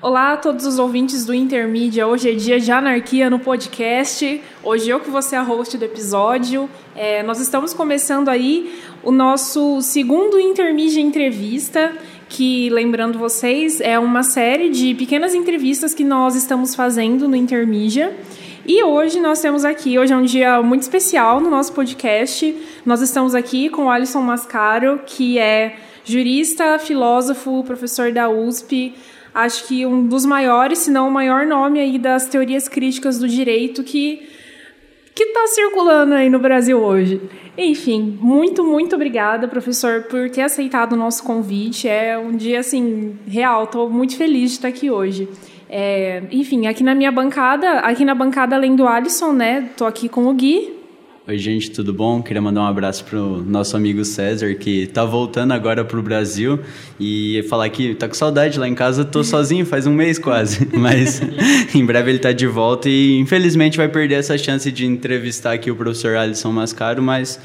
Olá a todos os ouvintes do Intermídia. Hoje é dia de anarquia no podcast. Hoje eu que vou ser a host do episódio. É, nós estamos começando aí o nosso segundo Intermídia Entrevista, que, lembrando vocês, é uma série de pequenas entrevistas que nós estamos fazendo no Intermídia. E hoje nós temos aqui, hoje é um dia muito especial no nosso podcast. Nós estamos aqui com o Alisson Mascaro, que é jurista, filósofo, professor da USP, acho que um dos maiores, se não o maior nome aí das teorias críticas do direito que que está circulando aí no Brasil hoje. Enfim, muito, muito obrigada, professor, por ter aceitado o nosso convite. É um dia, assim, real. Estou muito feliz de estar aqui hoje. É, enfim, aqui na minha bancada, aqui na bancada, além do Alisson, né? Estou aqui com o Gui. Oi, gente, tudo bom? Queria mandar um abraço pro nosso amigo César, que tá voltando agora pro Brasil e falar que tá com saudade lá em casa, tô sozinho faz um mês quase, mas em breve ele tá de volta e infelizmente vai perder essa chance de entrevistar aqui o professor Alisson Mascaro, mas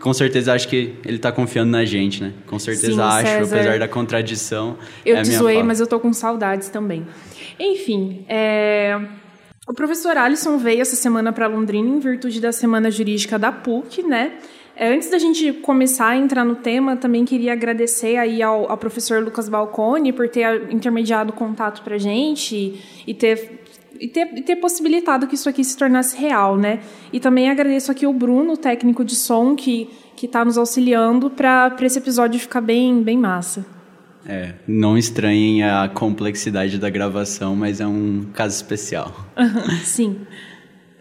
com certeza acho que ele tá confiando na gente, né? Com certeza Sim, acho, César. apesar da contradição. Eu é te zoei, mas eu tô com saudades também. Enfim, é, o professor Alisson veio essa semana para Londrina em virtude da Semana Jurídica da PUC, né? É, Antes da gente começar a entrar no tema, também queria agradecer aí ao, ao professor Lucas Balcone por ter intermediado o contato para gente e ter, e, ter, e ter possibilitado que isso aqui se tornasse real, né? E também agradeço aqui o Bruno, técnico de som, que está nos auxiliando para esse episódio ficar bem, bem massa. É, não estranhem a complexidade da gravação, mas é um caso especial. Sim.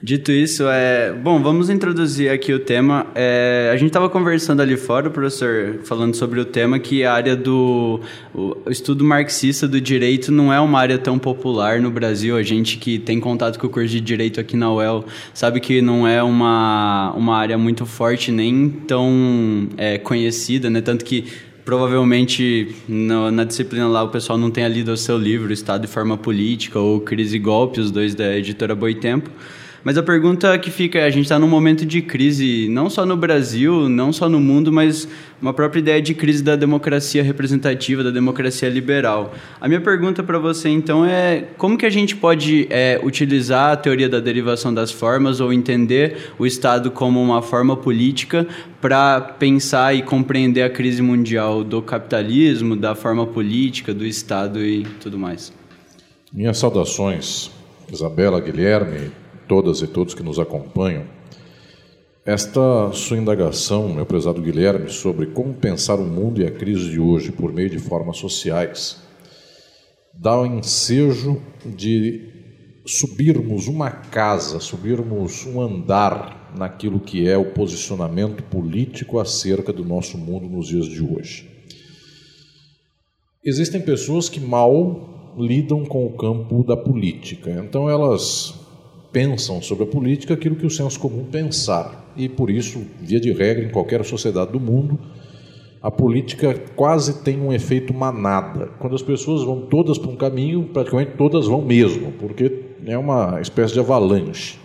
Dito isso, é bom, vamos introduzir aqui o tema. É, a gente estava conversando ali fora, professor, falando sobre o tema que a área do o, o estudo marxista do direito não é uma área tão popular no Brasil. A gente que tem contato com o curso de direito aqui na UEL sabe que não é uma, uma área muito forte nem tão é, conhecida, né? Tanto que provavelmente no, na disciplina lá o pessoal não tenha lido o seu livro Estado e Forma Política ou Crise e Golpe, os dois da editora Boitempo. Mas a pergunta que fica é: a gente está num momento de crise, não só no Brasil, não só no mundo, mas uma própria ideia de crise da democracia representativa, da democracia liberal. A minha pergunta para você, então, é como que a gente pode é, utilizar a teoria da derivação das formas ou entender o Estado como uma forma política para pensar e compreender a crise mundial do capitalismo, da forma política, do Estado e tudo mais? Minhas saudações, Isabela, Guilherme, todas e todos que nos acompanham. Esta sua indagação, meu prezado Guilherme, sobre como pensar o mundo e a crise de hoje por meio de formas sociais, dá o ensejo de subirmos uma casa, subirmos um andar naquilo que é o posicionamento político acerca do nosso mundo nos dias de hoje. Existem pessoas que mal lidam com o campo da política, então elas pensam sobre a política aquilo que o senso comum pensar. E por isso, via de regra, em qualquer sociedade do mundo, a política quase tem um efeito manada. Quando as pessoas vão todas para um caminho, praticamente todas vão mesmo, porque é uma espécie de avalanche.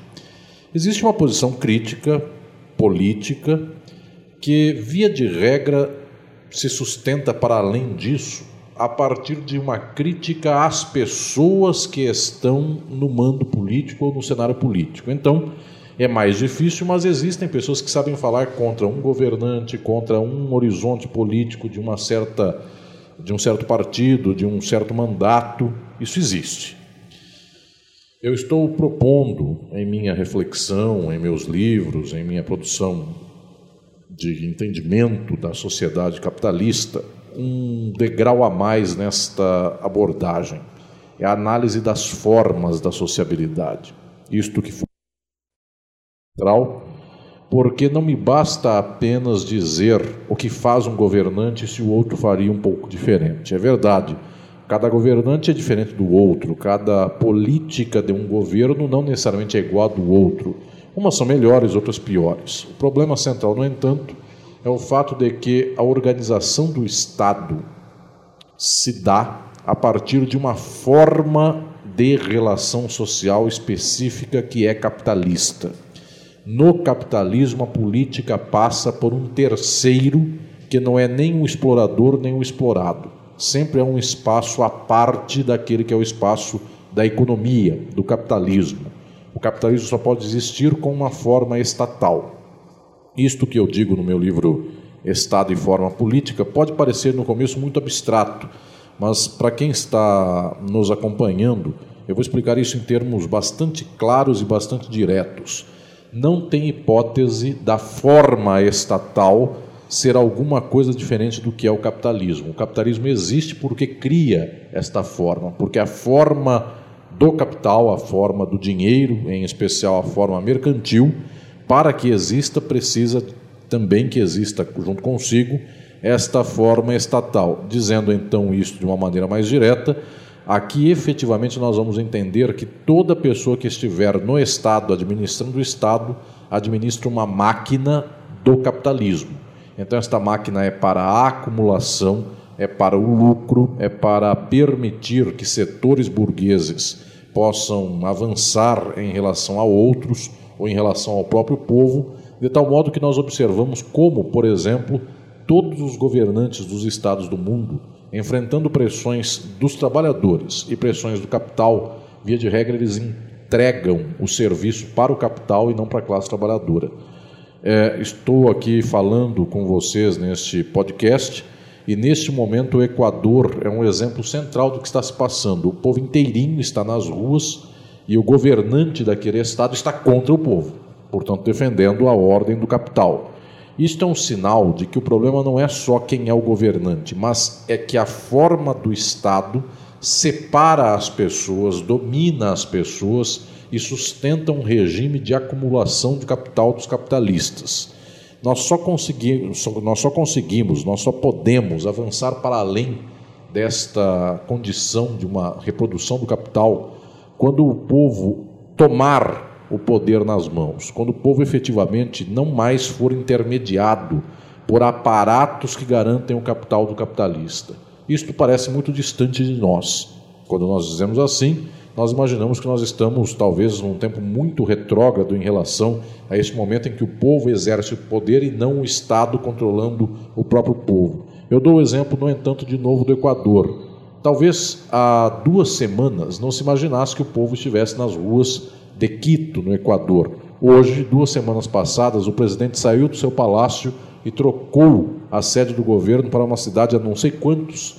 Existe uma posição crítica, política, que, via de regra, se sustenta para além disso a partir de uma crítica às pessoas que estão no mando político ou no cenário político. Então, é mais difícil, mas existem pessoas que sabem falar contra um governante, contra um horizonte político de uma certa de um certo partido, de um certo mandato. Isso existe. Eu estou propondo em minha reflexão, em meus livros, em minha produção de entendimento da sociedade capitalista, um degrau a mais nesta abordagem. É a análise das formas da sociabilidade. Isto que foi central, porque não me basta apenas dizer o que faz um governante se o outro faria um pouco diferente. É verdade. Cada governante é diferente do outro, cada política de um governo não necessariamente é igual a do outro. Umas são melhores, outras piores. O problema central, no entanto, é o fato de que a organização do Estado se dá a partir de uma forma de relação social específica que é capitalista. No capitalismo, a política passa por um terceiro que não é nem um explorador nem um explorado. sempre é um espaço à parte daquele que é o espaço da economia, do capitalismo. O capitalismo só pode existir com uma forma estatal. Isto que eu digo no meu livro Estado e Forma Política pode parecer no começo muito abstrato, mas para quem está nos acompanhando, eu vou explicar isso em termos bastante claros e bastante diretos. Não tem hipótese da forma estatal ser alguma coisa diferente do que é o capitalismo. O capitalismo existe porque cria esta forma, porque a forma do capital, a forma do dinheiro, em especial a forma mercantil, para que exista, precisa também que exista junto consigo esta forma estatal. Dizendo então isso de uma maneira mais direta, aqui efetivamente nós vamos entender que toda pessoa que estiver no Estado, administrando o Estado, administra uma máquina do capitalismo. Então, esta máquina é para a acumulação, é para o lucro, é para permitir que setores burgueses possam avançar em relação a outros ou em relação ao próprio povo, de tal modo que nós observamos como, por exemplo, todos os governantes dos estados do mundo, enfrentando pressões dos trabalhadores e pressões do capital, via de regra, eles entregam o serviço para o capital e não para a classe trabalhadora. É, estou aqui falando com vocês neste podcast e neste momento o Equador é um exemplo central do que está se passando. O povo inteirinho está nas ruas e o governante daquele estado está contra o povo, portanto defendendo a ordem do capital. Isto é um sinal de que o problema não é só quem é o governante, mas é que a forma do Estado separa as pessoas, domina as pessoas e sustenta um regime de acumulação de capital dos capitalistas. Nós só conseguimos, nós só conseguimos, nós só podemos avançar para além desta condição de uma reprodução do capital quando o povo tomar o poder nas mãos, quando o povo efetivamente não mais for intermediado por aparatos que garantem o capital do capitalista. Isto parece muito distante de nós. Quando nós dizemos assim, nós imaginamos que nós estamos talvez num tempo muito retrógrado em relação a esse momento em que o povo exerce o poder e não o Estado controlando o próprio povo. Eu dou o exemplo, no entanto, de novo do Equador. Talvez há duas semanas não se imaginasse que o povo estivesse nas ruas de Quito, no Equador. Hoje, duas semanas passadas, o presidente saiu do seu palácio e trocou a sede do governo para uma cidade a não sei quantos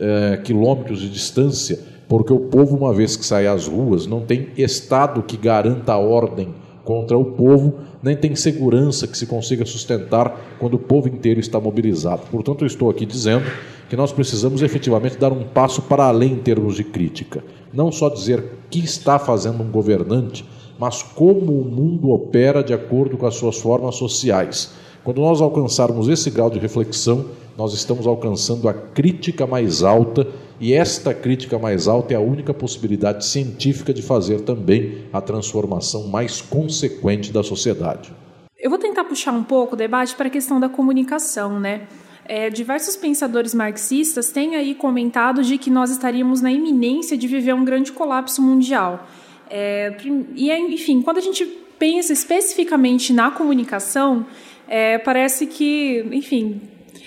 é, quilômetros de distância, porque o povo, uma vez que sai às ruas, não tem Estado que garanta a ordem contra o povo, nem tem segurança que se consiga sustentar quando o povo inteiro está mobilizado. Portanto, eu estou aqui dizendo que nós precisamos efetivamente dar um passo para além em termos de crítica. Não só dizer que está fazendo um governante, mas como o mundo opera de acordo com as suas formas sociais. Quando nós alcançarmos esse grau de reflexão, nós estamos alcançando a crítica mais alta, e esta crítica mais alta é a única possibilidade científica de fazer também a transformação mais consequente da sociedade. Eu vou tentar puxar um pouco o debate para a questão da comunicação, né? É, diversos pensadores marxistas têm aí comentado de que nós estaríamos na iminência de viver um grande colapso mundial. É, e, enfim, quando a gente pensa especificamente na comunicação, é, parece que, enfim,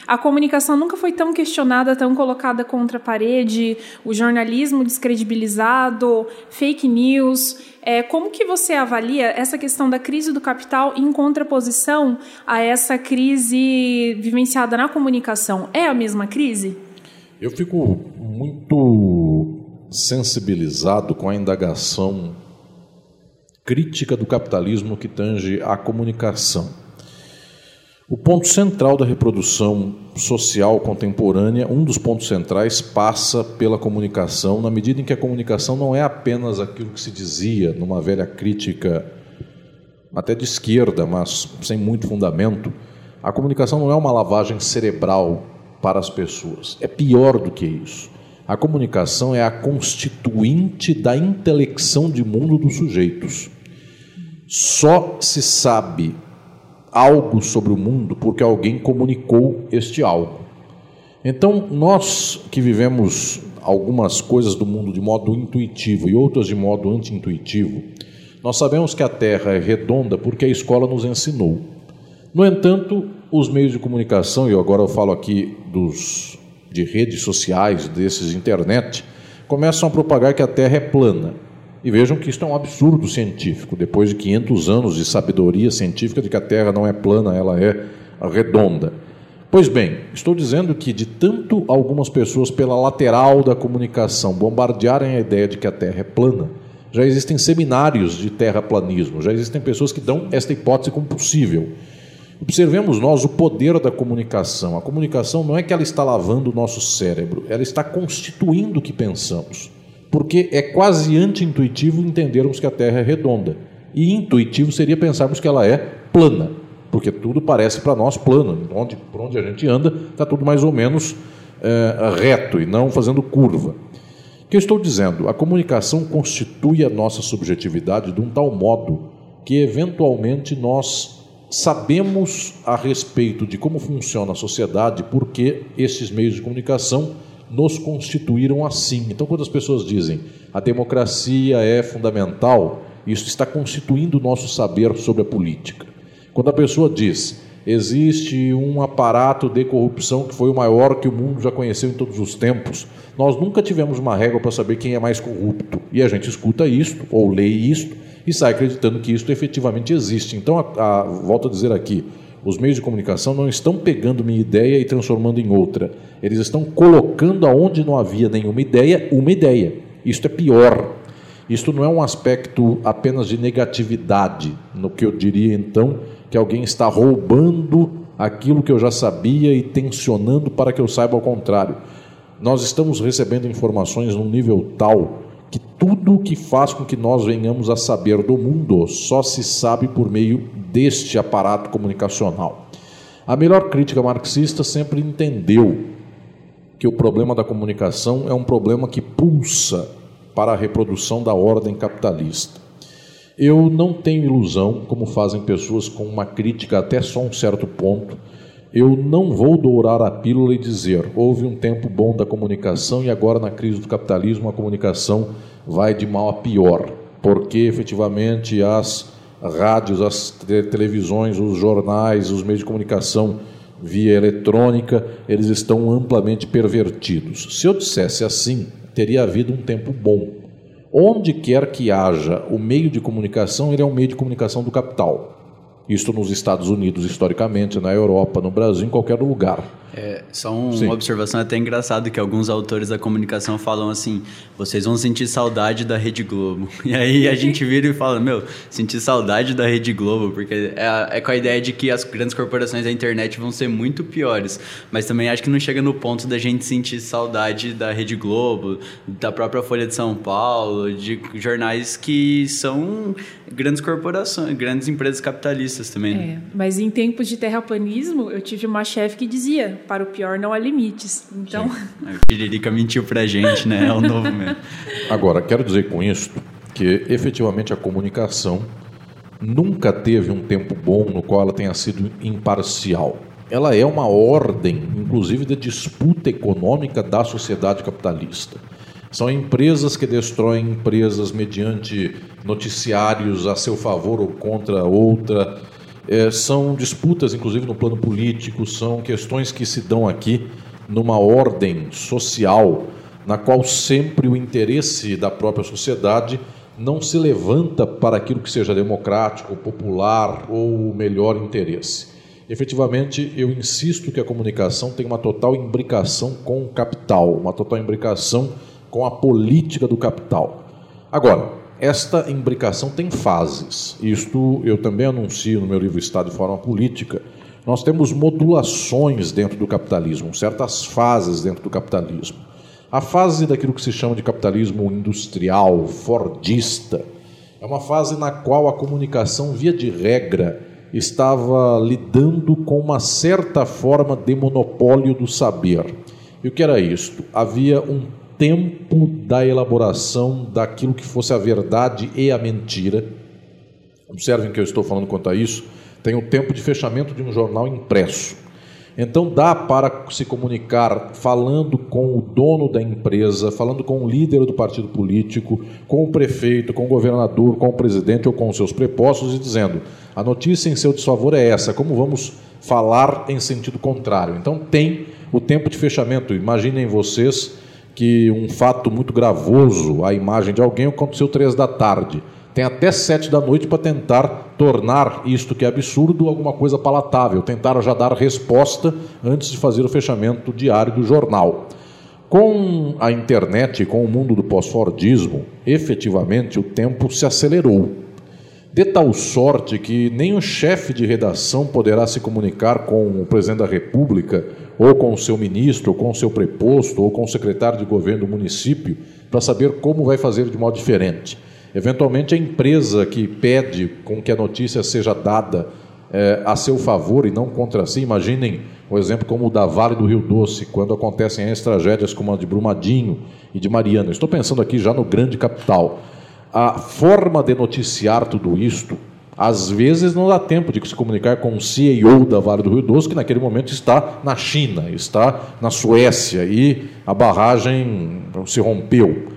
a comunicação nunca foi tão questionada, tão colocada contra a parede, o jornalismo descredibilizado, fake news. É, como que você avalia essa questão da crise do capital em contraposição a essa crise vivenciada na comunicação? É a mesma crise? Eu fico muito sensibilizado com a indagação crítica do capitalismo que tange a comunicação. O ponto central da reprodução social contemporânea, um dos pontos centrais, passa pela comunicação, na medida em que a comunicação não é apenas aquilo que se dizia numa velha crítica, até de esquerda, mas sem muito fundamento. A comunicação não é uma lavagem cerebral para as pessoas, é pior do que isso. A comunicação é a constituinte da intelecção de mundo dos sujeitos. Só se sabe algo sobre o mundo porque alguém comunicou este algo. Então, nós que vivemos algumas coisas do mundo de modo intuitivo e outras de modo anti-intuitivo, nós sabemos que a Terra é redonda porque a escola nos ensinou. No entanto, os meios de comunicação, e agora eu falo aqui dos de redes sociais, desses internet, começam a propagar que a Terra é plana. E vejam que isso é um absurdo científico, depois de 500 anos de sabedoria científica de que a Terra não é plana, ela é redonda. Pois bem, estou dizendo que de tanto algumas pessoas pela lateral da comunicação bombardearem a ideia de que a Terra é plana, já existem seminários de terraplanismo, já existem pessoas que dão esta hipótese como possível. Observemos nós o poder da comunicação. A comunicação não é que ela está lavando o nosso cérebro, ela está constituindo o que pensamos. Porque é quase anti-intuitivo entendermos que a Terra é redonda. E intuitivo seria pensarmos que ela é plana porque tudo parece para nós plano. Onde, por onde a gente anda, está tudo mais ou menos é, reto e não fazendo curva. O que eu estou dizendo? A comunicação constitui a nossa subjetividade de um tal modo que, eventualmente, nós sabemos a respeito de como funciona a sociedade, porque esses meios de comunicação nos constituíram assim. Então, quando as pessoas dizem a democracia é fundamental, isso está constituindo o nosso saber sobre a política. Quando a pessoa diz existe um aparato de corrupção que foi o maior que o mundo já conheceu em todos os tempos, nós nunca tivemos uma regra para saber quem é mais corrupto. E a gente escuta isto, ou lê isto, e sai acreditando que isto efetivamente existe. Então, a, a, volto a dizer aqui, os meios de comunicação não estão pegando minha ideia e transformando em outra. Eles estão colocando aonde não havia nenhuma ideia, uma ideia. Isto é pior. Isto não é um aspecto apenas de negatividade, no que eu diria então que alguém está roubando aquilo que eu já sabia e tensionando para que eu saiba ao contrário. Nós estamos recebendo informações num nível tal que tudo o que faz com que nós venhamos a saber do mundo só se sabe por meio deste aparato comunicacional. A melhor crítica marxista sempre entendeu que o problema da comunicação é um problema que pulsa para a reprodução da ordem capitalista. Eu não tenho ilusão, como fazem pessoas com uma crítica até só um certo ponto. Eu não vou dourar a pílula e dizer houve um tempo bom da comunicação e agora na crise do capitalismo a comunicação vai de mal a pior, porque efetivamente as rádios, as televisões, os jornais, os meios de comunicação via eletrônica, eles estão amplamente pervertidos. Se eu dissesse assim, teria havido um tempo bom. Onde quer que haja o meio de comunicação, ele é um meio de comunicação do capital. Isto nos Estados Unidos, historicamente, na Europa, no Brasil, em qualquer lugar. É, só um, uma observação até engraçada que alguns autores da comunicação falam assim: vocês vão sentir saudade da Rede Globo. E aí a gente vira e fala: meu, sentir saudade da Rede Globo, porque é, é, com a ideia de que as grandes corporações da internet vão ser muito piores. Mas também acho que não chega no ponto da gente sentir saudade da Rede Globo, da própria Folha de São Paulo, de jornais que são grandes corporações, grandes empresas capitalistas também. Né? É, mas em tempos de terraplanismo, eu tive uma chefe que dizia para o pior não há limites. Então. A Piririca mentiu pra gente, né? É o novo mesmo. Agora, quero dizer com isso que efetivamente a comunicação nunca teve um tempo bom no qual ela tenha sido imparcial. Ela é uma ordem, inclusive, de disputa econômica da sociedade capitalista. São empresas que destroem empresas mediante noticiários a seu favor ou contra outra é, são disputas, inclusive no plano político, são questões que se dão aqui numa ordem social na qual sempre o interesse da própria sociedade não se levanta para aquilo que seja democrático, popular ou o melhor interesse. Efetivamente, eu insisto que a comunicação tem uma total imbricação com o capital, uma total imbricação com a política do capital. Agora, esta imbricação tem fases. Isto eu também anuncio no meu livro Estado e Forma Política. Nós temos modulações dentro do capitalismo, certas fases dentro do capitalismo. A fase daquilo que se chama de capitalismo industrial, fordista, é uma fase na qual a comunicação, via de regra, estava lidando com uma certa forma de monopólio do saber. E o que era isto? Havia um tempo da elaboração daquilo que fosse a verdade e a mentira. Observem que eu estou falando quanto a isso. Tem o tempo de fechamento de um jornal impresso. Então dá para se comunicar falando com o dono da empresa, falando com o líder do partido político, com o prefeito, com o governador, com o presidente ou com os seus prepostos e dizendo: a notícia em seu desfavor é essa, como vamos falar em sentido contrário? Então tem o tempo de fechamento. Imaginem vocês que um fato muito gravoso, a imagem de alguém, aconteceu três da tarde. Tem até sete da noite para tentar tornar isto que é absurdo alguma coisa palatável, tentar já dar resposta antes de fazer o fechamento diário do jornal. Com a internet, com o mundo do pós-fordismo, efetivamente o tempo se acelerou. De tal sorte que nem o chefe de redação poderá se comunicar com o presidente da República, ou com o seu ministro, ou com o seu preposto, ou com o secretário de governo do município, para saber como vai fazer de modo diferente. Eventualmente, a empresa que pede com que a notícia seja dada é, a seu favor e não contra si, imaginem um exemplo como o da Vale do Rio Doce, quando acontecem as tragédias como a de Brumadinho e de Mariana. Estou pensando aqui já no grande capital. A forma de noticiar tudo isto, às vezes não dá tempo de se comunicar com o CEO da Vale do Rio Doce, que naquele momento está na China, está na Suécia e a barragem se rompeu.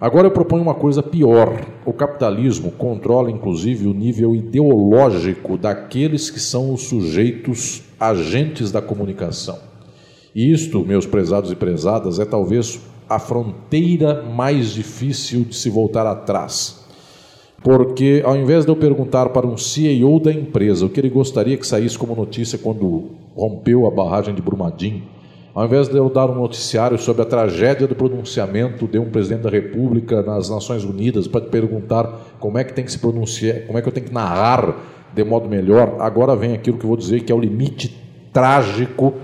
Agora eu proponho uma coisa pior. O capitalismo controla inclusive o nível ideológico daqueles que são os sujeitos agentes da comunicação. E isto, meus prezados e prezadas, é talvez a fronteira mais difícil de se voltar atrás. Porque ao invés de eu perguntar para um CEO da empresa o que ele gostaria que saísse como notícia quando rompeu a barragem de Brumadinho, ao invés de eu dar um noticiário sobre a tragédia do pronunciamento de um presidente da República nas Nações Unidas para te perguntar como é que tem que se pronunciar, como é que eu tenho que narrar de modo melhor, agora vem aquilo que eu vou dizer que é o limite trágico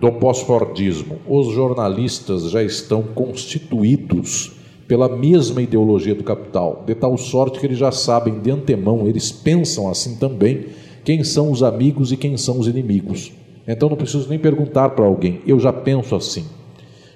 do pós-fordismo. Os jornalistas já estão constituídos pela mesma ideologia do capital, de tal sorte que eles já sabem de antemão, eles pensam assim também, quem são os amigos e quem são os inimigos. Então não preciso nem perguntar para alguém, eu já penso assim.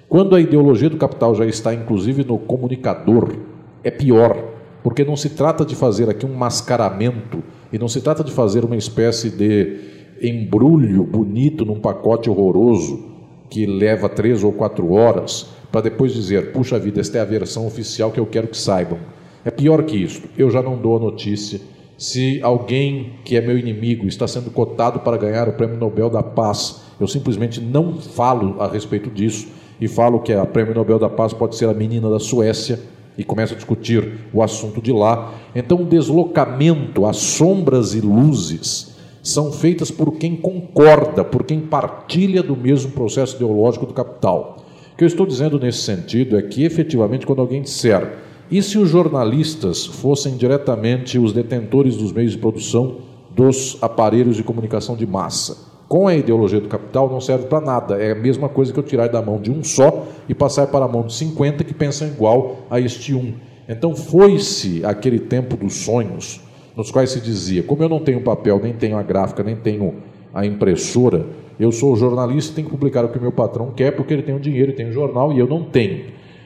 Quando a ideologia do capital já está inclusive no comunicador, é pior, porque não se trata de fazer aqui um mascaramento e não se trata de fazer uma espécie de embrulho bonito num pacote horroroso que leva três ou quatro horas para depois dizer, puxa vida, esta é a versão oficial que eu quero que saibam. É pior que isso. Eu já não dou a notícia se alguém que é meu inimigo está sendo cotado para ganhar o Prêmio Nobel da Paz, eu simplesmente não falo a respeito disso e falo que a Prêmio Nobel da Paz pode ser a menina da Suécia e começa a discutir o assunto de lá. Então, o deslocamento, as sombras e luzes são feitas por quem concorda, por quem partilha do mesmo processo ideológico do capital. Que eu estou dizendo nesse sentido é que, efetivamente, quando alguém disser e se os jornalistas fossem diretamente os detentores dos meios de produção dos aparelhos de comunicação de massa? Com a ideologia do capital não serve para nada. É a mesma coisa que eu tirar da mão de um só e passar para a mão de 50 que pensam igual a este um. Então foi-se aquele tempo dos sonhos, nos quais se dizia: como eu não tenho papel, nem tenho a gráfica, nem tenho a impressora, eu sou jornalista e tenho que publicar o que o meu patrão quer porque ele tem o dinheiro tem o jornal e eu não tenho.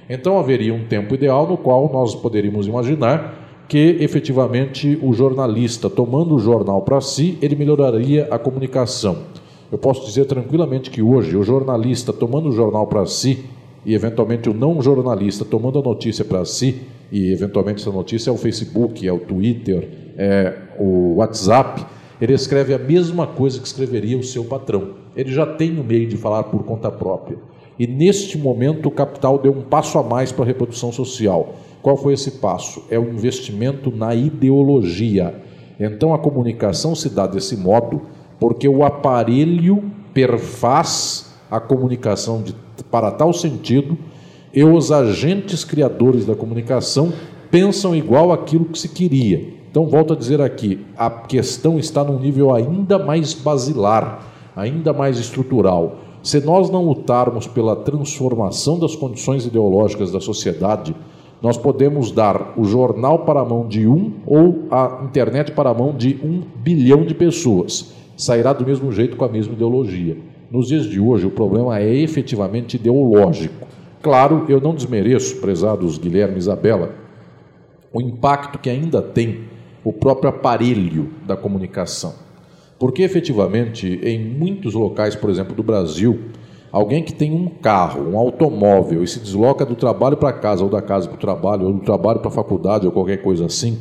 Então haveria um tempo ideal no qual nós poderíamos imaginar que efetivamente o jornalista, tomando o jornal para si, ele melhoraria a comunicação. Eu posso dizer tranquilamente que hoje o jornalista tomando o jornal para si e eventualmente o não jornalista tomando a notícia para si e eventualmente essa notícia é o Facebook, é o Twitter, é o WhatsApp, ele escreve a mesma coisa que escreveria o seu patrão. Ele já tem o meio de falar por conta própria. E neste momento o capital deu um passo a mais para a reprodução social. Qual foi esse passo? É o investimento na ideologia. Então a comunicação se dá desse modo porque o aparelho perfaz a comunicação de, para tal sentido e os agentes criadores da comunicação pensam igual aquilo que se queria. Então, volto a dizer aqui: a questão está num nível ainda mais basilar, ainda mais estrutural. Se nós não lutarmos pela transformação das condições ideológicas da sociedade, nós podemos dar o jornal para a mão de um ou a internet para a mão de um bilhão de pessoas. Sairá do mesmo jeito com a mesma ideologia. Nos dias de hoje, o problema é efetivamente ideológico. Claro, eu não desmereço, prezados Guilherme e Isabela, o impacto que ainda tem o próprio aparelho da comunicação. Porque efetivamente, em muitos locais, por exemplo, do Brasil, alguém que tem um carro, um automóvel e se desloca do trabalho para casa, ou da casa para o trabalho, ou do trabalho para a faculdade, ou qualquer coisa assim,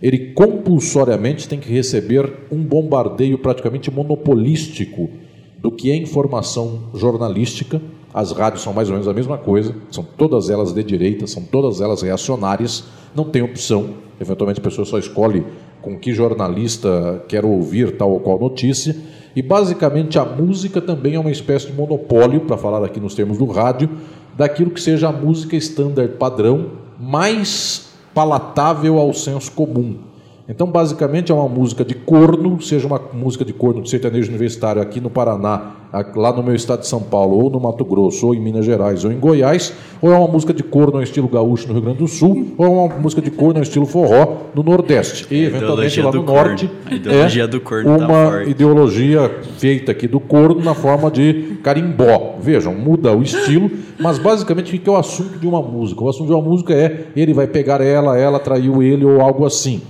ele compulsoriamente tem que receber um bombardeio praticamente monopolístico do que é informação jornalística. As rádios são mais ou menos a mesma coisa, são todas elas de direita, são todas elas reacionárias, não tem opção. Eventualmente a pessoa só escolhe com que jornalista quer ouvir tal ou qual notícia. E basicamente a música também é uma espécie de monopólio, para falar aqui nos termos do rádio, daquilo que seja a música standard padrão mais palatável ao senso comum. Então, basicamente, é uma música de corno, seja uma música de corno de sertanejo universitário aqui no Paraná, lá no meu estado de São Paulo, ou no Mato Grosso, ou em Minas Gerais, ou em Goiás, ou é uma música de corno ao estilo gaúcho no Rio Grande do Sul, ou é uma música de corno ao estilo forró no Nordeste. E, eventualmente, lá no Norte, a ideologia é do corno tá uma tá ideologia feita aqui do corno na forma de carimbó. Vejam, muda o estilo, mas basicamente o que é o assunto de uma música? O assunto de uma música é ele vai pegar ela, ela traiu ele, ou algo assim.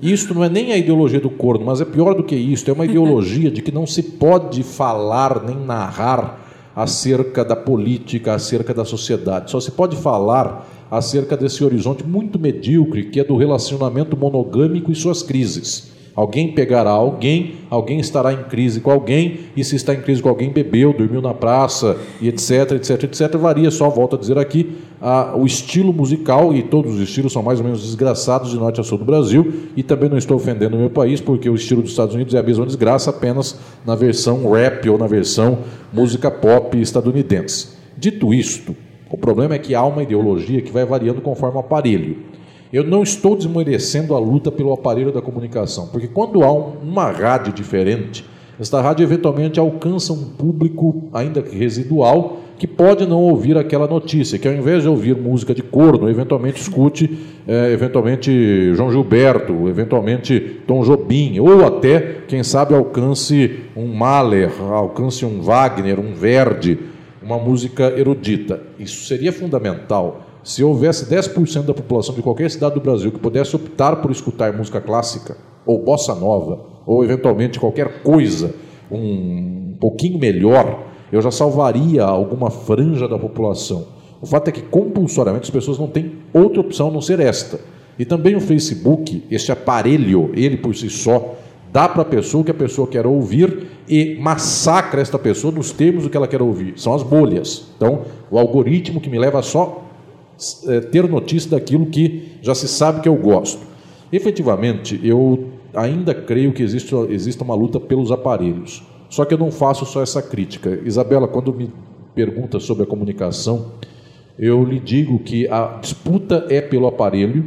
Isto não é nem a ideologia do corno, mas é pior do que isso, é uma ideologia de que não se pode falar nem narrar acerca da política, acerca da sociedade. Só se pode falar acerca desse horizonte muito medíocre que é do relacionamento monogâmico e suas crises. Alguém pegará alguém, alguém estará em crise com alguém, e se está em crise com alguém, bebeu, dormiu na praça, e etc, etc, etc. Varia só, volto a dizer aqui, a, o estilo musical, e todos os estilos são mais ou menos desgraçados de norte a sul do Brasil, e também não estou ofendendo o meu país, porque o estilo dos Estados Unidos é a mesma desgraça, apenas na versão rap ou na versão música pop estadunidense. Dito isto, o problema é que há uma ideologia que vai variando conforme o aparelho. Eu não estou desmerecendo a luta pelo aparelho da comunicação, porque quando há uma rádio diferente, esta rádio eventualmente alcança um público ainda que residual que pode não ouvir aquela notícia, que ao invés de ouvir música de corno, eventualmente escute é, eventualmente João Gilberto, eventualmente Tom Jobim, ou até, quem sabe, alcance um Mahler, alcance um Wagner, um Verdi, uma música erudita. Isso seria fundamental se houvesse 10% da população de qualquer cidade do Brasil que pudesse optar por escutar música clássica, ou bossa nova, ou eventualmente qualquer coisa um pouquinho melhor, eu já salvaria alguma franja da população. O fato é que compulsoriamente as pessoas não têm outra opção a não ser esta. E também o Facebook, este aparelho, ele por si só, dá para a pessoa o que a pessoa quer ouvir e massacra esta pessoa nos termos do que ela quer ouvir. São as bolhas. Então, o algoritmo que me leva só é, ter notícia daquilo que já se sabe que eu gosto. Efetivamente, eu ainda creio que existe, existe uma luta pelos aparelhos. Só que eu não faço só essa crítica. Isabela, quando me pergunta sobre a comunicação, eu lhe digo que a disputa é pelo aparelho,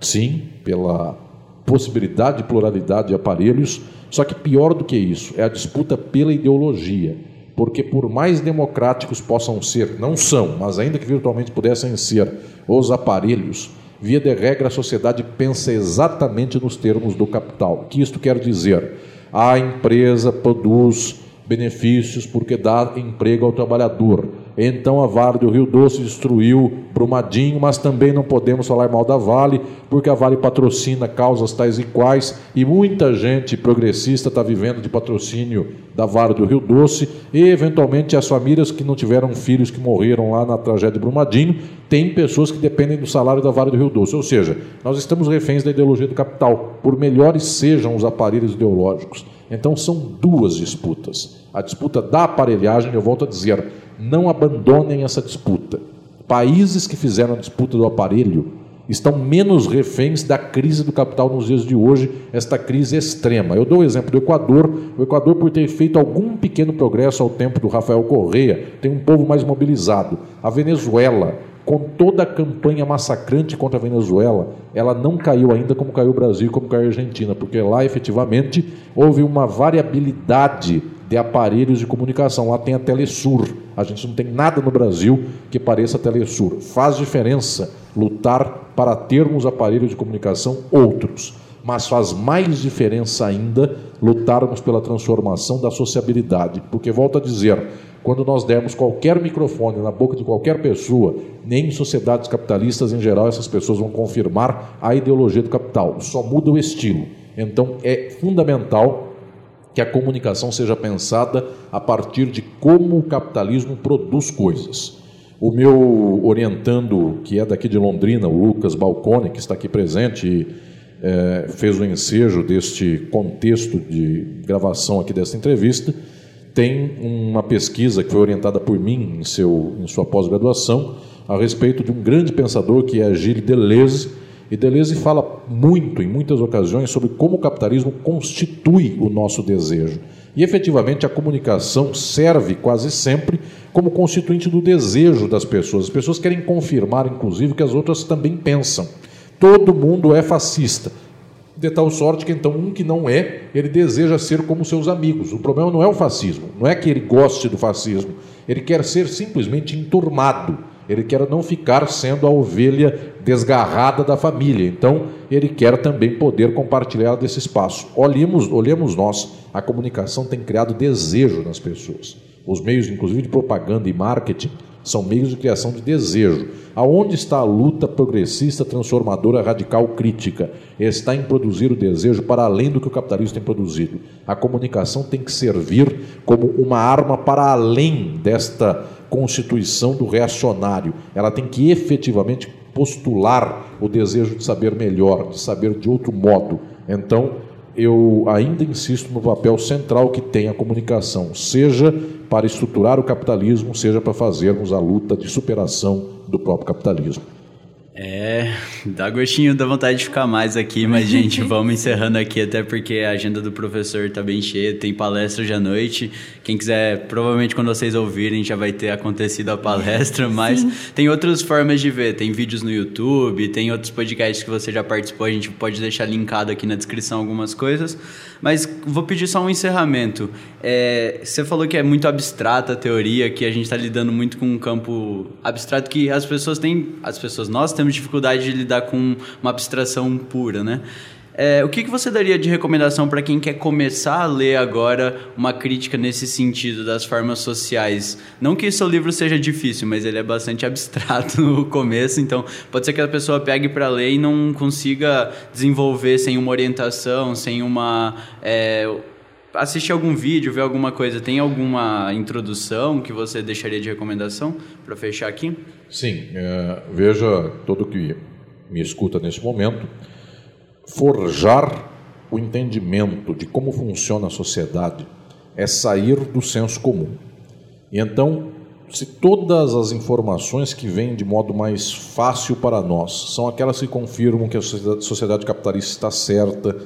sim, pela possibilidade de pluralidade de aparelhos, só que pior do que isso, é a disputa pela ideologia porque por mais democráticos possam ser, não são, mas ainda que virtualmente pudessem ser os aparelhos, via de regra a sociedade pensa exatamente nos termos do capital. O que isto quer dizer? A empresa produz benefícios porque dá emprego ao trabalhador. Então a Vale do Rio Doce destruiu Brumadinho, mas também não podemos falar mal da Vale, porque a Vale patrocina causas tais e quais, e muita gente progressista está vivendo de patrocínio da Vale do Rio Doce, e eventualmente as famílias que não tiveram filhos que morreram lá na tragédia de Brumadinho, tem pessoas que dependem do salário da Vale do Rio Doce. Ou seja, nós estamos reféns da ideologia do capital, por melhores sejam os aparelhos ideológicos. Então são duas disputas. A disputa da aparelhagem, eu volto a dizer, não abandonem essa disputa. Países que fizeram a disputa do aparelho estão menos reféns da crise do capital nos dias de hoje, esta crise extrema. Eu dou o exemplo do Equador. O Equador, por ter feito algum pequeno progresso ao tempo do Rafael Correia, tem um povo mais mobilizado. A Venezuela, com toda a campanha massacrante contra a Venezuela, ela não caiu ainda como caiu o Brasil, como caiu a Argentina, porque lá efetivamente houve uma variabilidade de aparelhos de comunicação. Lá tem a Telesur. A gente não tem nada no Brasil que pareça a Telesur. Faz diferença lutar para termos aparelhos de comunicação outros. Mas faz mais diferença ainda lutarmos pela transformação da sociabilidade. Porque, volto a dizer, quando nós dermos qualquer microfone na boca de qualquer pessoa, nem em sociedades capitalistas em geral, essas pessoas vão confirmar a ideologia do capital, só muda o estilo. Então é fundamental que a comunicação seja pensada a partir de como o capitalismo produz coisas. O meu orientando, que é daqui de Londrina, o Lucas Balcone, que está aqui presente e é, fez o ensejo deste contexto de gravação aqui desta entrevista, tem uma pesquisa que foi orientada por mim em, seu, em sua pós-graduação a respeito de um grande pensador que é Gilles Deleuze. E Deleuze fala muito, em muitas ocasiões, sobre como o capitalismo constitui o nosso desejo. E efetivamente a comunicação serve quase sempre como constituinte do desejo das pessoas. As pessoas querem confirmar, inclusive, que as outras também pensam. Todo mundo é fascista de tal sorte que então um que não é, ele deseja ser como seus amigos. O problema não é o fascismo, não é que ele goste do fascismo, ele quer ser simplesmente enturmado. Ele quer não ficar sendo a ovelha desgarrada da família. Então, ele quer também poder compartilhar desse espaço. Olhemos, olhemos nós, a comunicação tem criado desejo nas pessoas. Os meios, inclusive de propaganda e marketing, são meios de criação de desejo. Aonde está a luta progressista, transformadora, radical, crítica? Está em produzir o desejo para além do que o capitalismo tem produzido. A comunicação tem que servir como uma arma para além desta constituição do reacionário. Ela tem que efetivamente postular o desejo de saber melhor, de saber de outro modo. Então, eu ainda insisto no papel central que tem a comunicação, seja para estruturar o capitalismo, seja para fazermos a luta de superação do próprio capitalismo. É, dá gostinho, dá vontade de ficar mais aqui, mas, gente, vamos encerrando aqui, até porque a agenda do professor está bem cheia, tem palestra hoje à noite. Quem quiser, provavelmente quando vocês ouvirem já vai ter acontecido a palestra, mas Sim. tem outras formas de ver. Tem vídeos no YouTube, tem outros podcasts que você já participou, a gente pode deixar linkado aqui na descrição algumas coisas. Mas vou pedir só um encerramento. É, você falou que é muito abstrata a teoria, que a gente está lidando muito com um campo abstrato que as pessoas têm, as pessoas, nós temos dificuldade de lidar com uma abstração pura, né? É, o que, que você daria de recomendação para quem quer começar a ler agora uma crítica nesse sentido das formas sociais? Não que seu livro seja difícil, mas ele é bastante abstrato no começo, então pode ser que a pessoa pegue para ler e não consiga desenvolver sem uma orientação, sem uma. É, assistir algum vídeo, ver alguma coisa, tem alguma introdução que você deixaria de recomendação para fechar aqui? Sim, é, veja todo que me escuta nesse momento forjar o entendimento de como funciona a sociedade é sair do senso comum. E então, se todas as informações que vêm de modo mais fácil para nós são aquelas que confirmam que a sociedade capitalista está certa,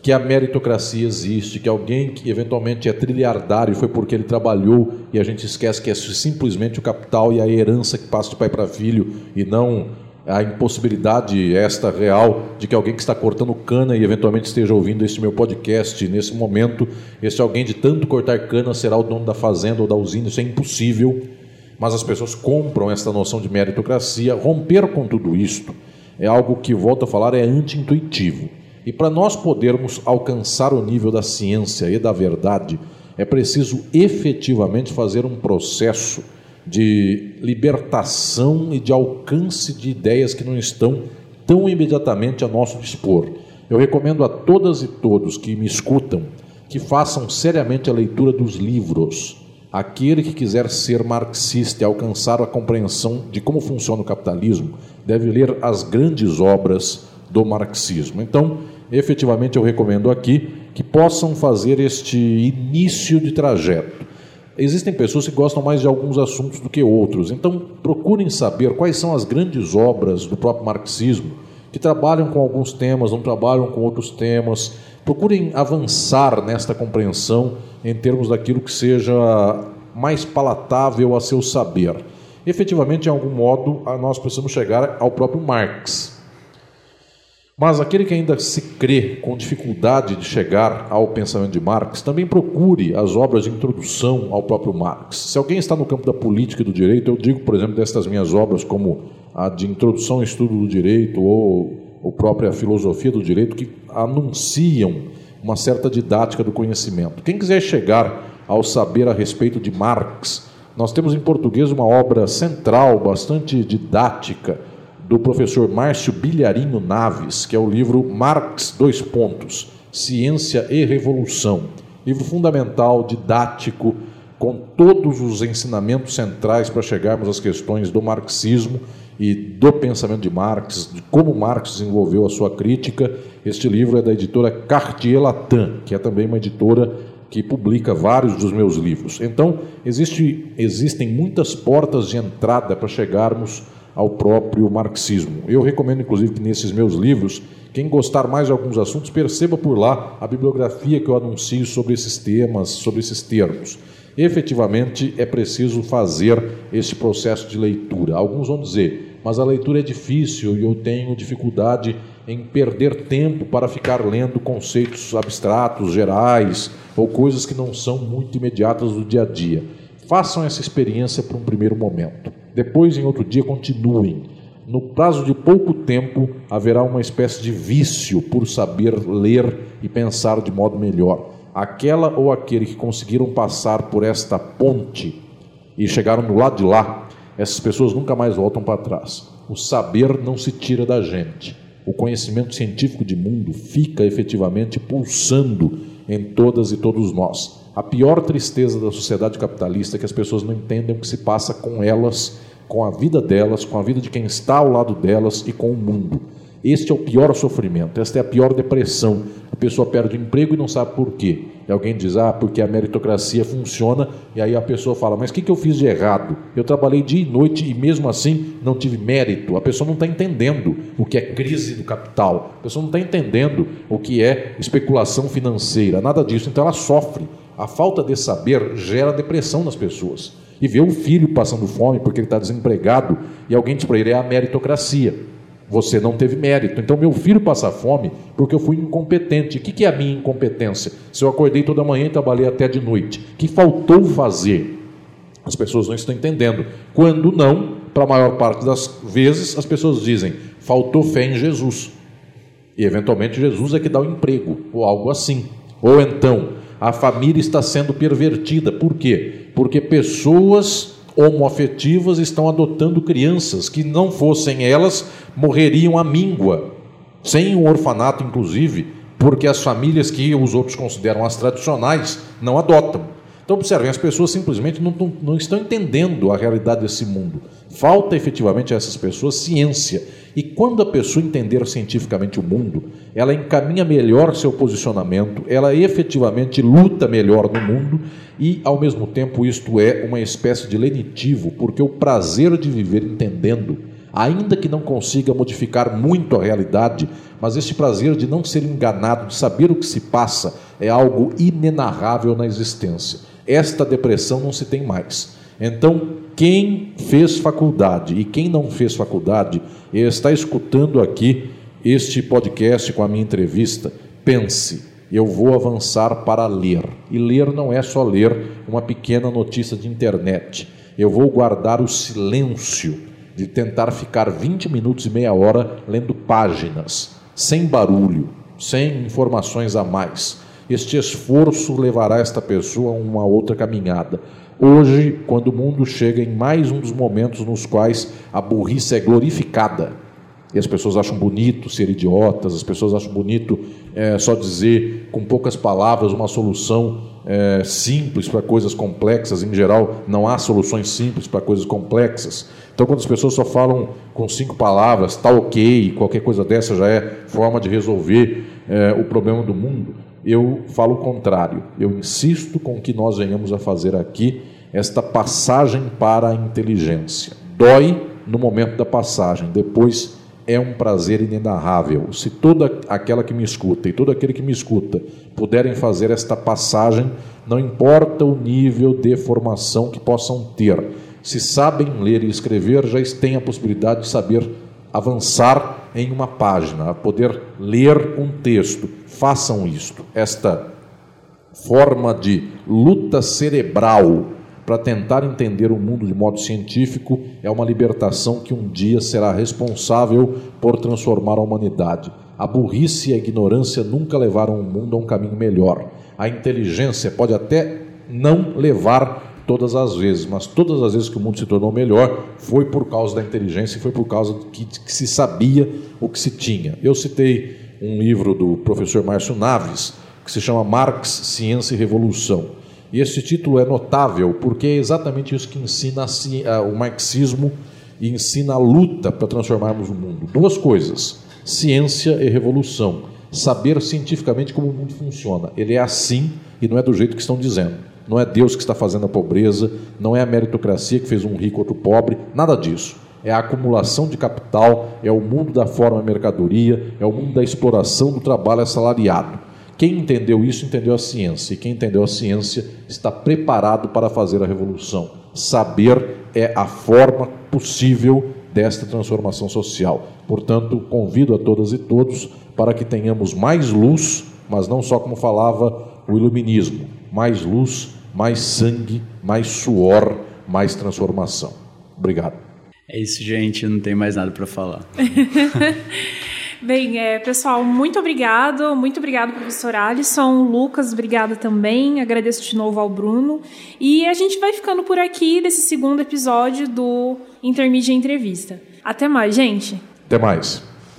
que a meritocracia existe, que alguém que eventualmente é trilhardário foi porque ele trabalhou e a gente esquece que é simplesmente o capital e a herança que passa de pai para filho e não a impossibilidade esta real de que alguém que está cortando cana e eventualmente esteja ouvindo este meu podcast nesse momento, esse alguém de tanto cortar cana será o dono da fazenda ou da usina, isso é impossível. Mas as pessoas compram esta noção de meritocracia. Romper com tudo isto é algo que, volto a falar, é anti-intuitivo. E para nós podermos alcançar o nível da ciência e da verdade, é preciso efetivamente fazer um processo de libertação e de alcance de ideias que não estão tão imediatamente a nosso dispor. Eu recomendo a todas e todos que me escutam que façam seriamente a leitura dos livros. Aquele que quiser ser marxista e alcançar a compreensão de como funciona o capitalismo deve ler as grandes obras do marxismo. Então, efetivamente, eu recomendo aqui que possam fazer este início de trajeto existem pessoas que gostam mais de alguns assuntos do que outros. Então, procurem saber quais são as grandes obras do próprio marxismo que trabalham com alguns temas, não trabalham com outros temas. Procurem avançar nesta compreensão em termos daquilo que seja mais palatável a seu saber. Efetivamente, em algum modo, nós precisamos chegar ao próprio Marx. Mas aquele que ainda se crê com dificuldade de chegar ao pensamento de Marx, também procure as obras de introdução ao próprio Marx. Se alguém está no campo da política e do direito, eu digo, por exemplo, destas minhas obras, como a de introdução ao estudo do direito ou a própria filosofia do direito, que anunciam uma certa didática do conhecimento. Quem quiser chegar ao saber a respeito de Marx, nós temos em português uma obra central, bastante didática, do professor Márcio Bilharinho Naves, que é o livro Marx, dois pontos, Ciência e Revolução. Livro fundamental, didático, com todos os ensinamentos centrais para chegarmos às questões do marxismo e do pensamento de Marx, de como Marx desenvolveu a sua crítica. Este livro é da editora Cartier Latin, que é também uma editora que publica vários dos meus livros. Então, existe, existem muitas portas de entrada para chegarmos ao próprio marxismo. Eu recomendo, inclusive, que nesses meus livros, quem gostar mais de alguns assuntos, perceba por lá a bibliografia que eu anuncio sobre esses temas, sobre esses termos. Efetivamente, é preciso fazer esse processo de leitura. Alguns vão dizer, mas a leitura é difícil e eu tenho dificuldade em perder tempo para ficar lendo conceitos abstratos, gerais, ou coisas que não são muito imediatas do dia a dia. Façam essa experiência por um primeiro momento. Depois, em outro dia, continuem. No prazo de pouco tempo, haverá uma espécie de vício por saber ler e pensar de modo melhor. Aquela ou aquele que conseguiram passar por esta ponte e chegaram do lado de lá, essas pessoas nunca mais voltam para trás. O saber não se tira da gente. O conhecimento científico de mundo fica efetivamente pulsando em todas e todos nós. A pior tristeza da sociedade capitalista é que as pessoas não entendem o que se passa com elas, com a vida delas, com a vida de quem está ao lado delas e com o mundo. Este é o pior sofrimento, esta é a pior depressão. A pessoa perde o emprego e não sabe por quê. E alguém diz, ah, porque a meritocracia funciona, e aí a pessoa fala, mas o que, que eu fiz de errado? Eu trabalhei dia e noite e mesmo assim não tive mérito. A pessoa não está entendendo o que é crise do capital, a pessoa não está entendendo o que é especulação financeira, nada disso. Então ela sofre. A falta de saber gera depressão nas pessoas. E ver o filho passando fome porque ele está desempregado e alguém diz para ele, é a meritocracia. Você não teve mérito. Então, meu filho passa fome porque eu fui incompetente. O que é a minha incompetência? Se eu acordei toda manhã e trabalhei até de noite. O que faltou fazer? As pessoas não estão entendendo. Quando não, para a maior parte das vezes, as pessoas dizem: faltou fé em Jesus. E eventualmente Jesus é que dá o emprego, ou algo assim. Ou então, a família está sendo pervertida. Por quê? Porque pessoas homoafetivas estão adotando crianças que não fossem elas morreriam à míngua, sem um orfanato inclusive, porque as famílias que os outros consideram as tradicionais não adotam. Então, observem, as pessoas simplesmente não, não, não, estão entendendo a realidade desse mundo. Falta efetivamente a essas pessoas ciência. E quando a pessoa entender cientificamente o mundo, ela encaminha melhor seu posicionamento, ela efetivamente luta melhor no mundo e, ao mesmo tempo, isto é uma espécie de lenitivo, porque o prazer de viver entendendo, ainda que não consiga modificar muito a realidade, mas este prazer de não ser enganado, de saber o que se passa, é algo inenarrável na existência esta depressão não se tem mais. Então, quem fez faculdade e quem não fez faculdade está escutando aqui este podcast com a minha entrevista, pense, eu vou avançar para ler. E ler não é só ler uma pequena notícia de internet. Eu vou guardar o silêncio de tentar ficar 20 minutos e meia hora lendo páginas, sem barulho, sem informações a mais este esforço levará esta pessoa a uma outra caminhada. Hoje, quando o mundo chega em mais um dos momentos nos quais a burrice é glorificada, e as pessoas acham bonito ser idiotas, as pessoas acham bonito é, só dizer com poucas palavras uma solução é, simples para coisas complexas. Em geral, não há soluções simples para coisas complexas. Então, quando as pessoas só falam com cinco palavras, está ok, qualquer coisa dessa já é forma de resolver é, o problema do mundo eu falo o contrário. Eu insisto com que nós venhamos a fazer aqui esta passagem para a inteligência. Dói no momento da passagem, depois é um prazer inenarrável. Se toda aquela que me escuta e todo aquele que me escuta puderem fazer esta passagem, não importa o nível de formação que possam ter, se sabem ler e escrever, já têm a possibilidade de saber avançar em uma página, a poder ler um texto. Façam isto. Esta forma de luta cerebral para tentar entender o mundo de modo científico é uma libertação que um dia será responsável por transformar a humanidade. A burrice e a ignorância nunca levaram o mundo a um caminho melhor. A inteligência pode até não levar todas as vezes, mas todas as vezes que o mundo se tornou melhor foi por causa da inteligência e foi por causa que, que se sabia o que se tinha. Eu citei um livro do professor Márcio Naves, que se chama Marx, Ciência e Revolução. E esse título é notável porque é exatamente isso que ensina o marxismo e ensina a luta para transformarmos o mundo. Duas coisas: ciência e revolução. saber cientificamente como o mundo funciona. Ele é assim e não é do jeito que estão dizendo. Não é Deus que está fazendo a pobreza, não é a meritocracia que fez um rico outro pobre, nada disso. É a acumulação de capital, é o mundo da forma mercadoria, é o mundo da exploração do trabalho assalariado. Quem entendeu isso entendeu a ciência, e quem entendeu a ciência está preparado para fazer a revolução. Saber é a forma possível desta transformação social. Portanto, convido a todas e todos para que tenhamos mais luz, mas não só como falava o iluminismo, mais luz, mais sangue, mais suor, mais transformação. Obrigado. É isso, gente. Não tem mais nada para falar. Bem, é, pessoal, muito obrigado. Muito obrigado, professor Alisson. Lucas, obrigada também. Agradeço de novo ao Bruno. E a gente vai ficando por aqui desse segundo episódio do Intermídia Entrevista. Até mais, gente. Até mais.